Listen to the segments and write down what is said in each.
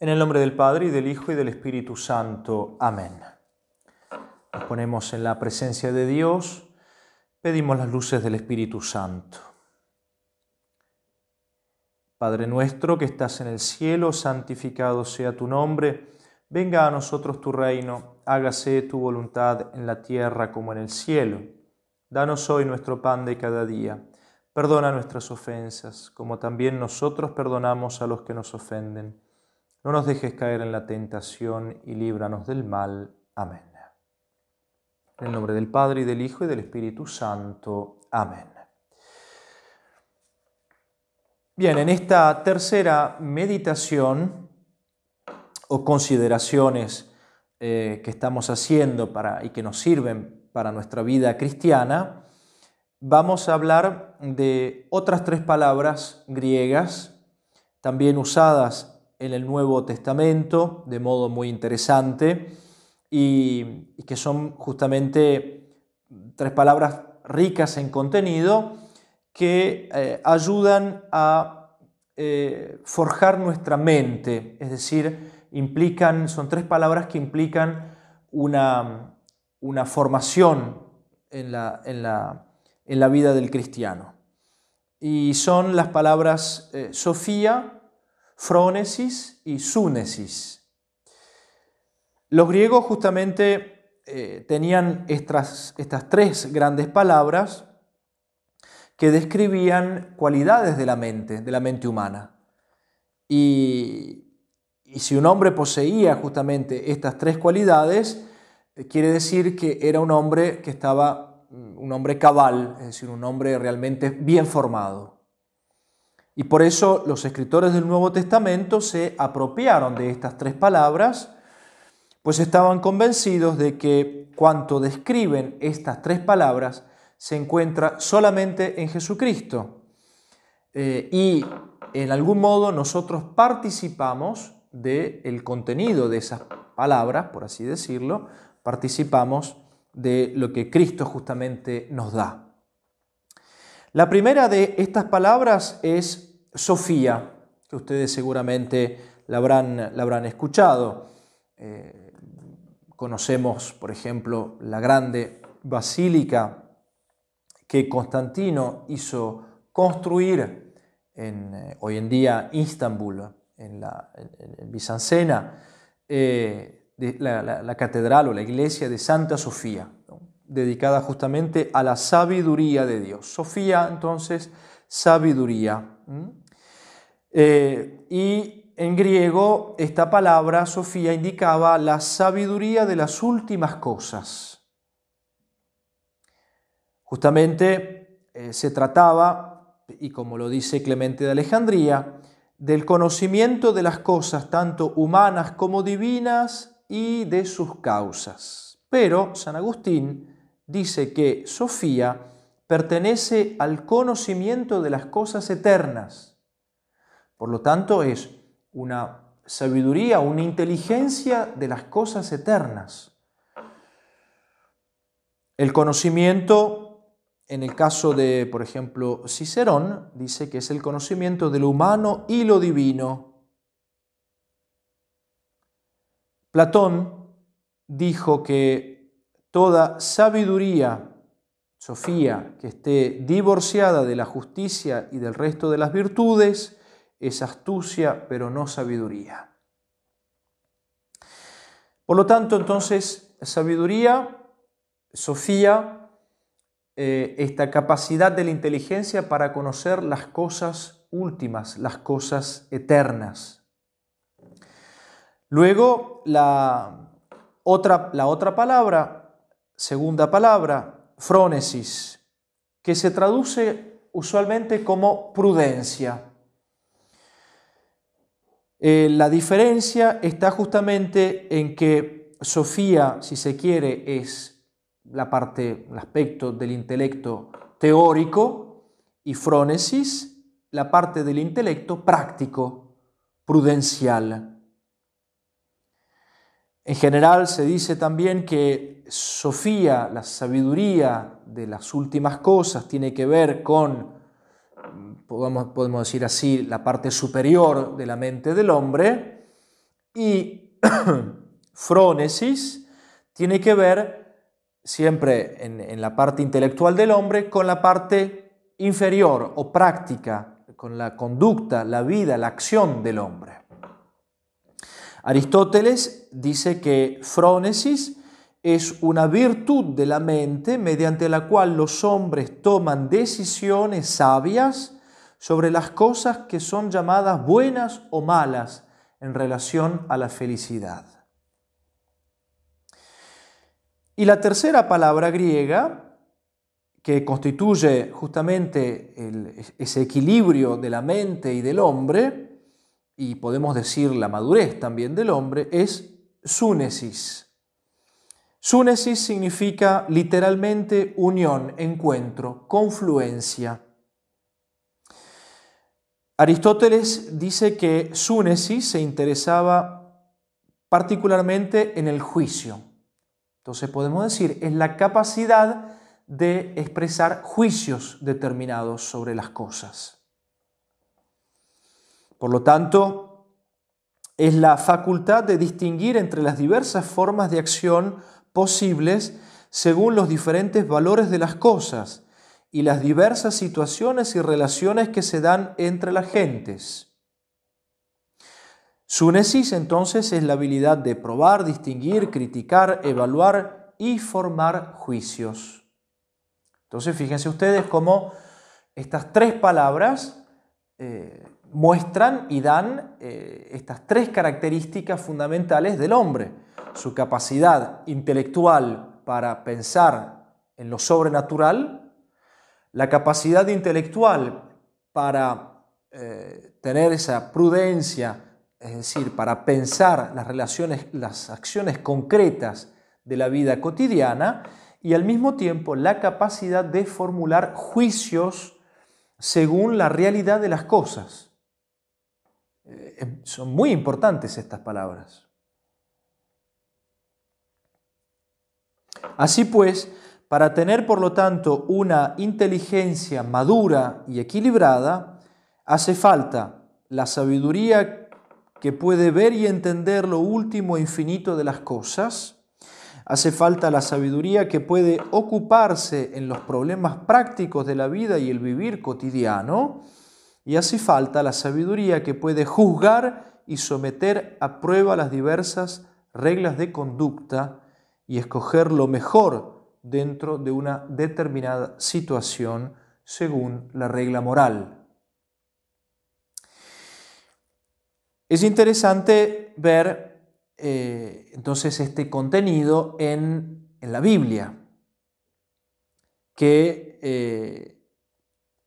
En el nombre del Padre y del Hijo y del Espíritu Santo. Amén. Nos ponemos en la presencia de Dios, pedimos las luces del Espíritu Santo. Padre nuestro que estás en el cielo, santificado sea tu nombre, venga a nosotros tu reino, hágase tu voluntad en la tierra como en el cielo. Danos hoy nuestro pan de cada día. Perdona nuestras ofensas, como también nosotros perdonamos a los que nos ofenden no nos dejes caer en la tentación y líbranos del mal. Amén. En el nombre del Padre y del Hijo y del Espíritu Santo. Amén. Bien, en esta tercera meditación o consideraciones eh, que estamos haciendo para, y que nos sirven para nuestra vida cristiana, vamos a hablar de otras tres palabras griegas, también usadas en el Nuevo Testamento de modo muy interesante y, que son justamente tres palabras ricas en contenido que eh, ayudan a eh, forjar nuestra mente, es decir, implican, son tres palabras que implican una, una formación en la, en, la, en la, vida del cristiano. Y son las palabras eh, Sofía, frónesis y súnesis. Los griegos justamente eh, tenían estas, estas tres grandes palabras que describían cualidades de la mente, de la mente humana. Y, si un hombre poseía justamente estas tres cualidades, eh, quiere decir que era un hombre que estaba, mm, un hombre cabal, es decir, un hombre realmente bien formado. Y por eso los escritores del Nuevo Testamento se apropiaron de estas tres palabras, pues estaban convencidos de que cuanto describen estas tres palabras se encuentra solamente en Jesucristo. Eh, y en algún modo nosotros participamos del contenido de esas palabras, por así decirlo, participamos de lo que Cristo justamente nos da. La primera de estas palabras es Sofía, que ustedes seguramente la habrán, la habrán escuchado. Eh, conocemos, por ejemplo, la grande basílica que Constantino hizo construir en, eh, hoy en día Istambul, en la en, Bizancena, eh, la, catedral o la iglesia de Santa Sofía, dedicada justamente a la sabiduría de Dios. Sofía, entonces, sabiduría. Eh, y en griego esta palabra, Sofía, indicaba la sabiduría de las últimas cosas. Justamente eh, se trataba, y como lo dice Clemente de Alejandría, del conocimiento de las cosas tanto humanas como divinas y de sus causas. Pero San Agustín dice que Sofía pertenece al conocimiento de las cosas eternas. Por lo tanto, es una sabiduría, una inteligencia de las cosas eternas. El conocimiento, en el caso de, por ejemplo, Cicerón, dice que es el conocimiento de lo humano y lo divino. Platón dijo que toda sabiduría Sofía, que esté divorciada de la justicia y del resto de las virtudes, es astucia, pero no sabiduría. Por lo tanto, entonces, sabiduría, Sofía, eh, esta capacidad de la inteligencia para conocer las cosas últimas, las cosas eternas. Luego, la otra, la otra palabra, segunda palabra, frónesis, que se traduce usualmente como prudencia. Eh, la diferencia está justamente en que Sofía, si se quiere, es la parte, el aspecto del intelecto teórico y frónesis, la parte del intelecto práctico, prudencial. En general se dice también que Sofía, la sabiduría de las últimas cosas, tiene que ver con, podemos, podemos decir así, la parte superior de la mente del hombre, Y frónesis tiene que ver siempre en, en la parte intelectual del hombre con la parte inferior o práctica, con la conducta, la vida, la acción del hombre. Aristóteles dice que frónesis es una virtud de la mente mediante la cual los hombres toman decisiones sabias sobre las cosas que son llamadas buenas o malas en relación a la felicidad. Y la tercera palabra griega, que constituye justamente ese equilibrio de la mente y del hombre, y podemos decir la madurez también del hombre, es súnesis. Súnesis significa literalmente unión, encuentro, confluencia. Aristóteles dice que Súnesis se interesaba particularmente en el juicio. Entonces podemos decir, es la capacidad de expresar juicios determinados sobre las cosas. Por lo tanto, es la facultad de distinguir entre las diversas formas de acción posibles según los diferentes valores de las cosas y las diversas situaciones y relaciones que se dan entre las gentes. Súnesis entonces es la habilidad de probar, distinguir, criticar, evaluar y formar juicios. Entonces fíjense ustedes cómo estas tres palabras eh, muestran y dan eh, estas tres características fundamentales del hombre su capacidad intelectual para pensar en lo sobrenatural, la capacidad intelectual para eh, tener esa prudencia, es decir, para pensar las relaciones, las acciones concretas de la vida cotidiana, y al mismo tiempo la capacidad de formular juicios según la realidad de las cosas. Eh, son muy importantes estas palabras. Así pues, para tener por lo tanto una inteligencia madura y equilibrada, hace falta la sabiduría que puede ver y entender lo último e infinito de las cosas, hace falta la sabiduría que puede ocuparse en los problemas prácticos de la vida y el vivir cotidiano, y hace falta la sabiduría que puede juzgar y someter a prueba las diversas reglas de conducta y escoger lo mejor dentro de una determinada situación según la regla moral. Es interesante ver eh, entonces este contenido en, la Biblia, que eh,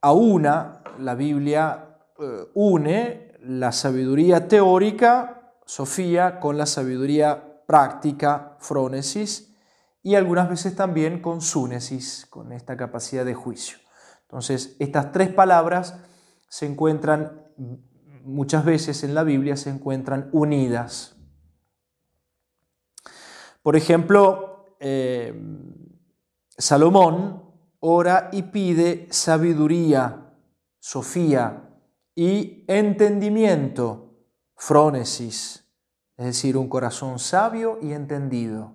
aúna, la Biblia eh, une la sabiduría teórica, Sofía, con la sabiduría práctica, frónesis, y algunas veces también con súnesis, con esta capacidad de juicio. Entonces, estas tres palabras se encuentran muchas veces en la Biblia, se encuentran unidas. Por ejemplo, eh, Salomón ora y pide sabiduría, sofía y entendimiento, frónesis es decir, un corazón sabio y entendido.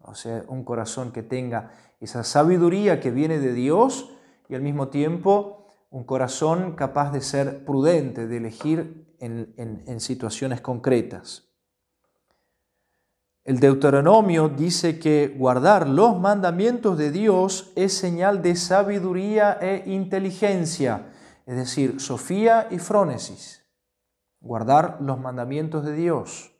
O sea, un corazón que tenga esa sabiduría que viene de Dios y al mismo tiempo un corazón capaz de ser prudente, de elegir en, situaciones concretas. El Deuteronomio dice que guardar los mandamientos de Dios es señal de sabiduría e inteligencia, es decir, sofía y frónesis guardar los mandamientos de Dios.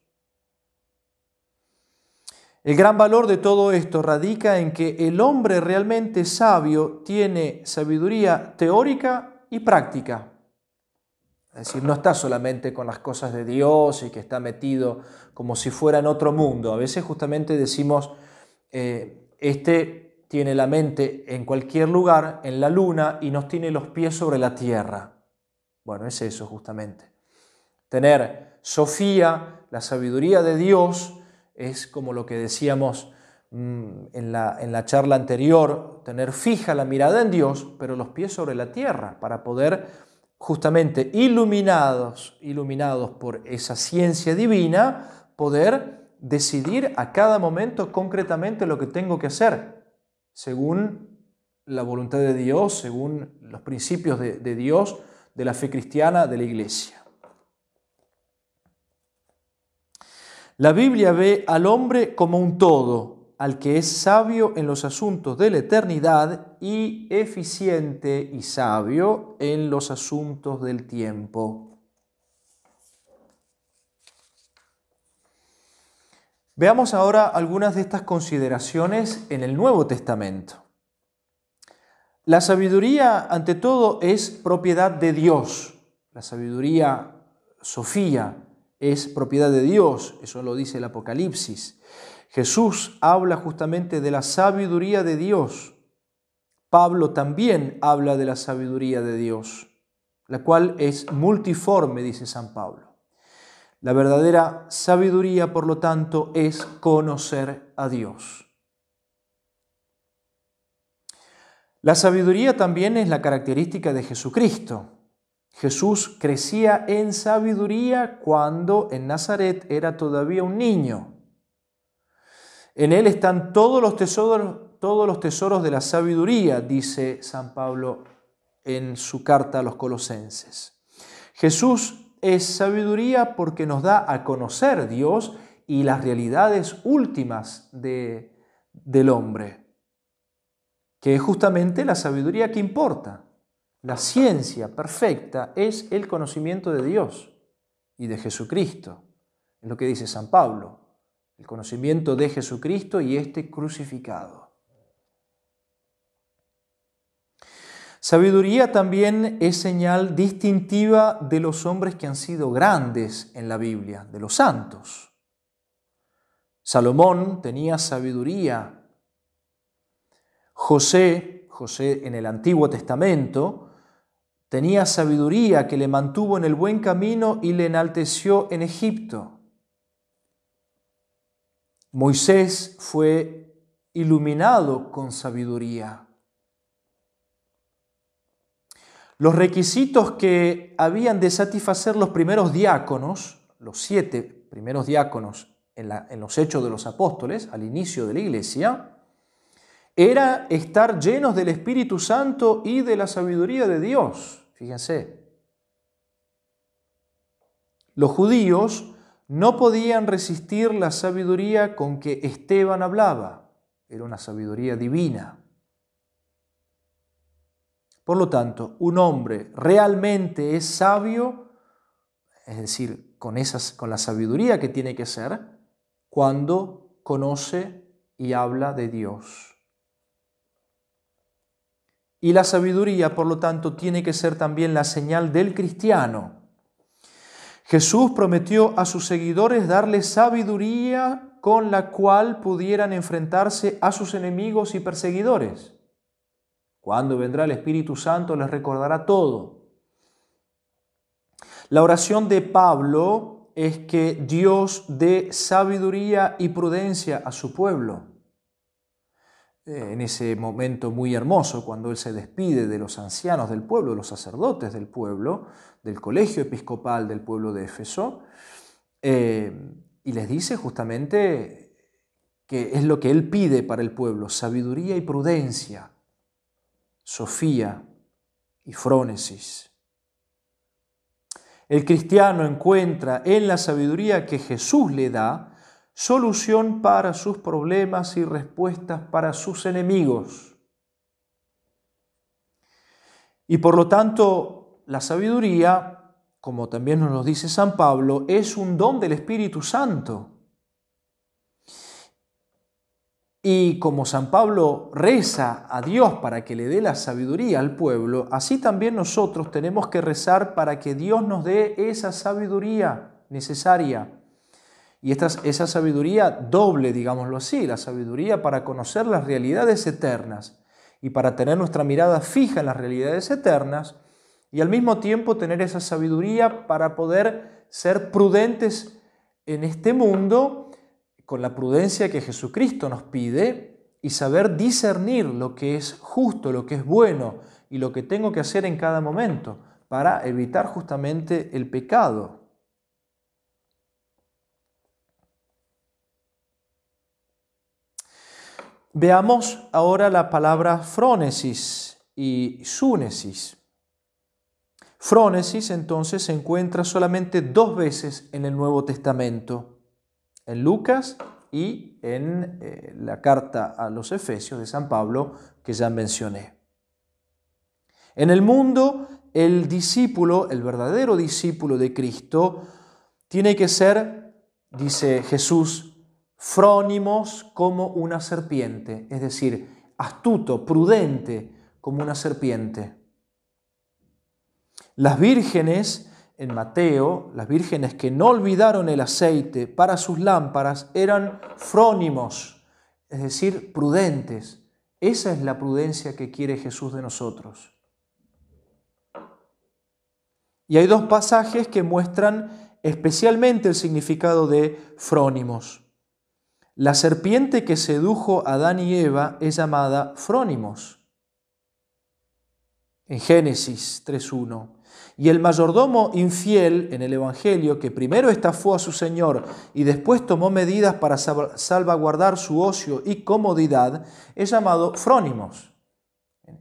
El gran valor de todo esto radica en que el hombre realmente sabio tiene sabiduría teórica y práctica. Es decir, no está solamente con las cosas de Dios y que está metido como si fuera en otro mundo. A veces justamente decimos, eh, este tiene la mente en cualquier lugar, en la luna, y nos tiene los pies sobre la tierra. Bueno, es eso justamente. Tener Sofía, la sabiduría de Dios, es como lo que decíamos mm, en la, en la charla anterior, tener fija la mirada en Dios, pero los pies sobre la tierra, para poder justamente iluminados, iluminados por esa ciencia divina, poder decidir a cada momento concretamente lo que tengo que hacer, según la voluntad de Dios, según los principios de, de Dios, de la fe cristiana, de la iglesia. La Biblia ve al hombre como un todo, al que es sabio en los asuntos de la eternidad y eficiente y sabio en los asuntos del tiempo. Veamos ahora algunas de estas consideraciones en el Nuevo Testamento. La sabiduría, ante todo, es propiedad de Dios. La sabiduría, Sofía, es propiedad de Dios. Eso lo dice el Apocalipsis. Jesús habla justamente de la sabiduría de Dios. Pablo también habla de la sabiduría de Dios, la cual es multiforme, dice San Pablo. La verdadera sabiduría, por lo tanto, es conocer a Dios. La sabiduría también es la característica de Jesucristo. Jesús crecía en sabiduría cuando en Nazaret era todavía un niño. En él están todos los tesoros, de la sabiduría, dice San Pablo en su carta a los colosenses. Jesús es sabiduría porque nos da a conocer Dios y las realidades últimas de, del hombre, que es justamente la sabiduría que importa. La ciencia perfecta es el conocimiento de Dios y de Jesucristo. Es lo que dice San Pablo el conocimiento de Jesucristo y este crucificado. Sabiduría también es señal distintiva de los hombres que han sido grandes en la Biblia, de los santos. Salomón tenía sabiduría. José, José en el Antiguo Testamento, tenía sabiduría que le mantuvo en el buen camino y le enalteció en Egipto. Moisés fue iluminado con sabiduría. Los requisitos que habían de satisfacer los primeros diáconos, los siete primeros diáconos en, en, los hechos de los apóstoles, al inicio de la iglesia, era estar llenos del Espíritu Santo y de la sabiduría de Dios. Fíjense. Los judíos no podían resistir la sabiduría con que Esteban hablaba. Era una sabiduría divina. Por lo tanto, un hombre realmente es sabio, es decir, con, esas, con la sabiduría que tiene que ser, cuando conoce y habla de Dios. Y la sabiduría, por lo tanto, tiene que ser también la señal del cristiano Jesús prometió a sus seguidores darles sabiduría con la cual pudieran enfrentarse a sus enemigos y perseguidores. Cuando vendrá el Espíritu Santo les recordará todo. La oración de Pablo es que Dios dé sabiduría y prudencia a su pueblo. En ese momento muy hermoso, cuando Él se despide de los ancianos del pueblo, de los sacerdotes del pueblo, del colegio episcopal del pueblo de Éfeso, eh, y les dice justamente que es lo que Él pide para el pueblo, sabiduría y prudencia, sofía y frónesis. El cristiano encuentra en la sabiduría que Jesús le da solución para sus problemas y respuestas para sus enemigos. Y por lo tanto, la sabiduría, como también nos lo dice San Pablo, es un don del Espíritu Santo. Y como San Pablo reza a Dios para que le dé la sabiduría al pueblo, así también nosotros tenemos que rezar para que Dios nos dé esa sabiduría necesaria y esta, esa sabiduría doble, digámoslo así, la sabiduría para conocer las realidades eternas y para tener nuestra mirada fija en las realidades eternas y al mismo tiempo tener esa sabiduría para poder ser prudentes en este mundo con la prudencia que Jesucristo nos pide y saber discernir lo que es justo, lo que es bueno y lo que tengo que hacer en cada momento para evitar justamente el pecado. Veamos ahora la palabra frónesis y súnesis. Frónesis entonces se encuentra solamente dos veces en el Nuevo Testamento, en Lucas y en eh, la carta a los Efesios de San Pablo que ya mencioné. En el mundo, el discípulo, el verdadero discípulo de Cristo, tiene que ser, dice Jesús, frónimos como una serpiente, es decir, astuto, prudente como una serpiente. Las vírgenes en Mateo, las vírgenes que no olvidaron el aceite para sus lámparas eran frónimos, es decir, prudentes. Esa es la prudencia que quiere Jesús de nosotros. Y hay dos pasajes que muestran especialmente el significado de frónimos. La serpiente que sedujo a Adán y Eva es llamada frónimos. En Génesis 3.1. Y el mayordomo infiel en el Evangelio, que primero estafó a su Señor y después tomó medidas para salvaguardar su ocio y comodidad, es llamado frónimos.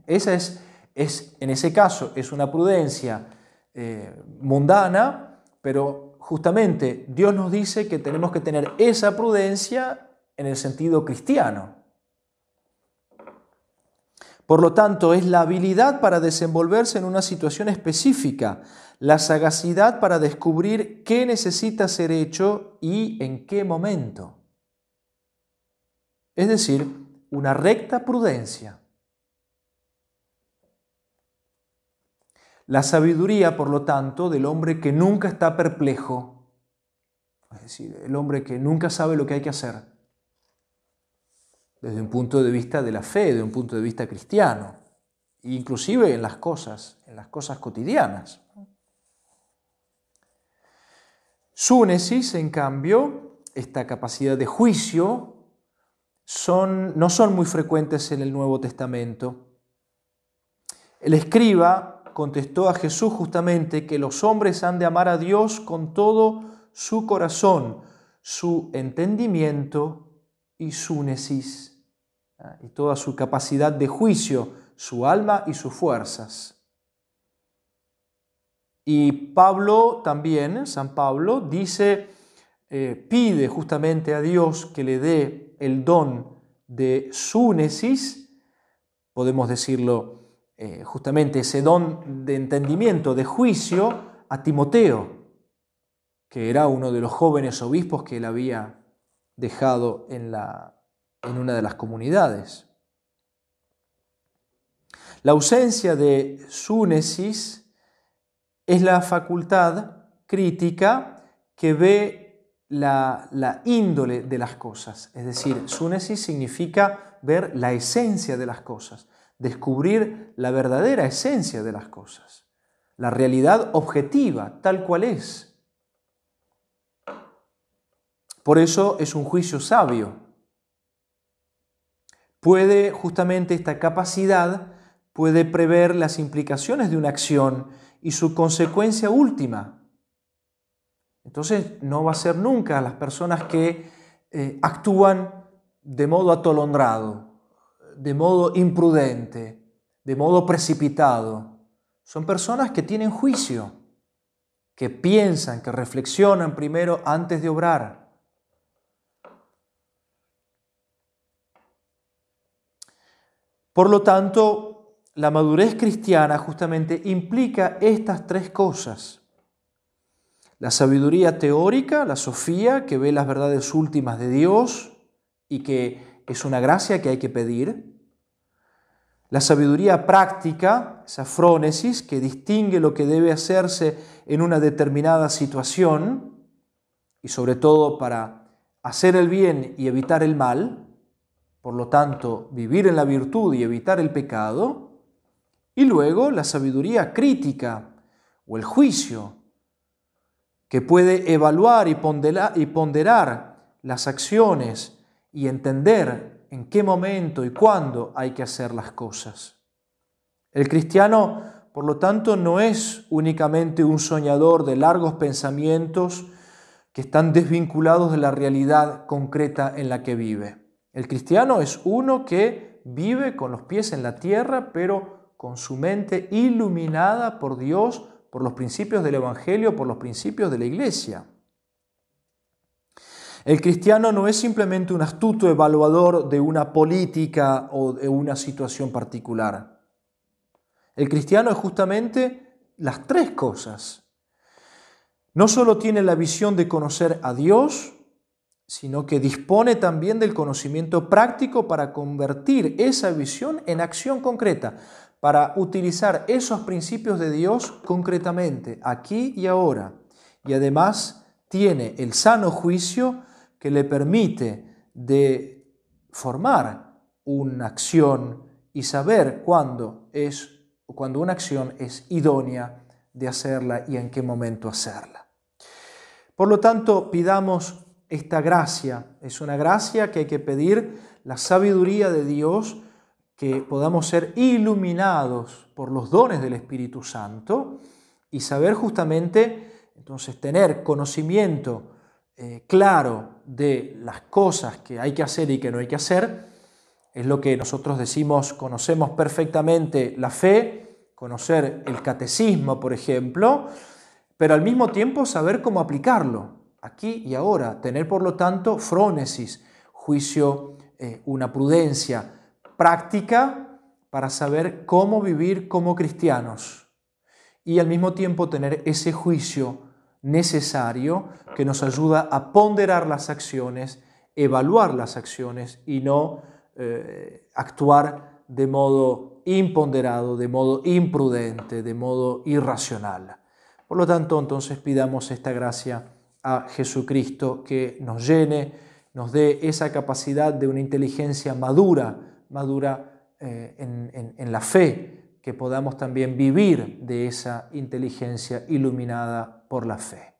Esa es, es, en ese caso es una prudencia eh, mundana, pero justamente Dios nos dice que tenemos que tener esa prudencia en el sentido cristiano. Por lo tanto, es la habilidad para desenvolverse en una situación específica, la sagacidad para descubrir qué necesita ser hecho y en qué momento. Es decir, una recta prudencia. La sabiduría, por lo tanto, del hombre que nunca está perplejo, es decir, el hombre que nunca sabe lo que hay que hacer, desde un punto de vista de la fe, desde un punto de vista cristiano, inclusive en las cosas, en las cosas cotidianas. Súnesis, en cambio, esta capacidad de juicio, son, no son muy frecuentes en el Nuevo Testamento. El escriba contestó a Jesús justamente que los hombres han de amar a Dios con todo su corazón, su entendimiento y súnesis, y toda su capacidad de juicio, su alma y sus fuerzas. Y Pablo también, San Pablo, dice, eh, pide justamente a Dios que le dé el don de súnesis, podemos decirlo eh, justamente ese don de entendimiento, de juicio, a Timoteo, que era uno de los jóvenes obispos que él había dejado en, la, en una de las comunidades. La ausencia de súnesis es la facultad crítica que ve la, la, índole de las cosas. Es decir, súnesis significa ver la esencia de las cosas, descubrir la verdadera esencia de las cosas, la realidad objetiva, tal cual es. Por eso es un juicio sabio. Puede justamente esta capacidad, puede prever las implicaciones de una acción y su consecuencia última. Entonces no va a ser nunca las personas que eh, actúan de modo atolondrado, de modo imprudente, de modo precipitado. Son personas que tienen juicio, que piensan, que reflexionan primero antes de obrar. Por lo tanto, la madurez cristiana justamente implica estas tres cosas. La sabiduría teórica, la sofía, que ve las verdades últimas de Dios y que es una gracia que hay que pedir. La sabiduría práctica, esa frónesis, que distingue lo que debe hacerse en una determinada situación y sobre todo para hacer el bien y evitar el mal por lo tanto, vivir en la virtud y evitar el pecado, y luego la sabiduría crítica o el juicio, que puede evaluar y ponderar, las acciones y entender en qué momento y cuándo hay que hacer las cosas. El cristiano por lo tanto, no es únicamente un soñador de largos pensamientos que están desvinculados de la realidad concreta en la que vive. El cristiano es uno que vive con los pies en la tierra, pero con su mente iluminada por Dios, por los principios del Evangelio, por los principios de la Iglesia. El cristiano no es simplemente un astuto evaluador de una política o de una situación particular. El cristiano es justamente las tres cosas. No solo tiene la visión de conocer a Dios, sino que dispone también del conocimiento práctico para convertir esa visión en acción concreta, para utilizar esos principios de Dios concretamente, aquí y ahora. Y además tiene el sano juicio que le permite de formar una acción y saber cuándo es cuando una acción es idónea de hacerla y en qué momento hacerla. Por lo tanto, pidamos esta gracia. Es una gracia que hay que pedir la sabiduría de Dios, que podamos ser iluminados por los dones del Espíritu Santo y saber justamente, entonces, tener conocimiento eh, claro de las cosas que hay que hacer y que no hay que hacer es lo que nosotros decimos, conocemos perfectamente la fe, conocer el catecismo, por ejemplo, pero al mismo tiempo saber cómo aplicarlo aquí y ahora, tener por lo tanto frónesis, juicio, eh, una prudencia práctica para saber cómo vivir como cristianos y al mismo tiempo tener ese juicio necesario que nos ayuda a ponderar las acciones, evaluar las acciones y no eh, actuar de modo imponderado, de modo imprudente, de modo irracional. Por lo tanto, entonces pidamos esta gracia a Jesucristo que nos llene, nos dé esa capacidad de una inteligencia madura, madura eh, en, en la fe, que podamos también vivir de esa inteligencia iluminada por la fe.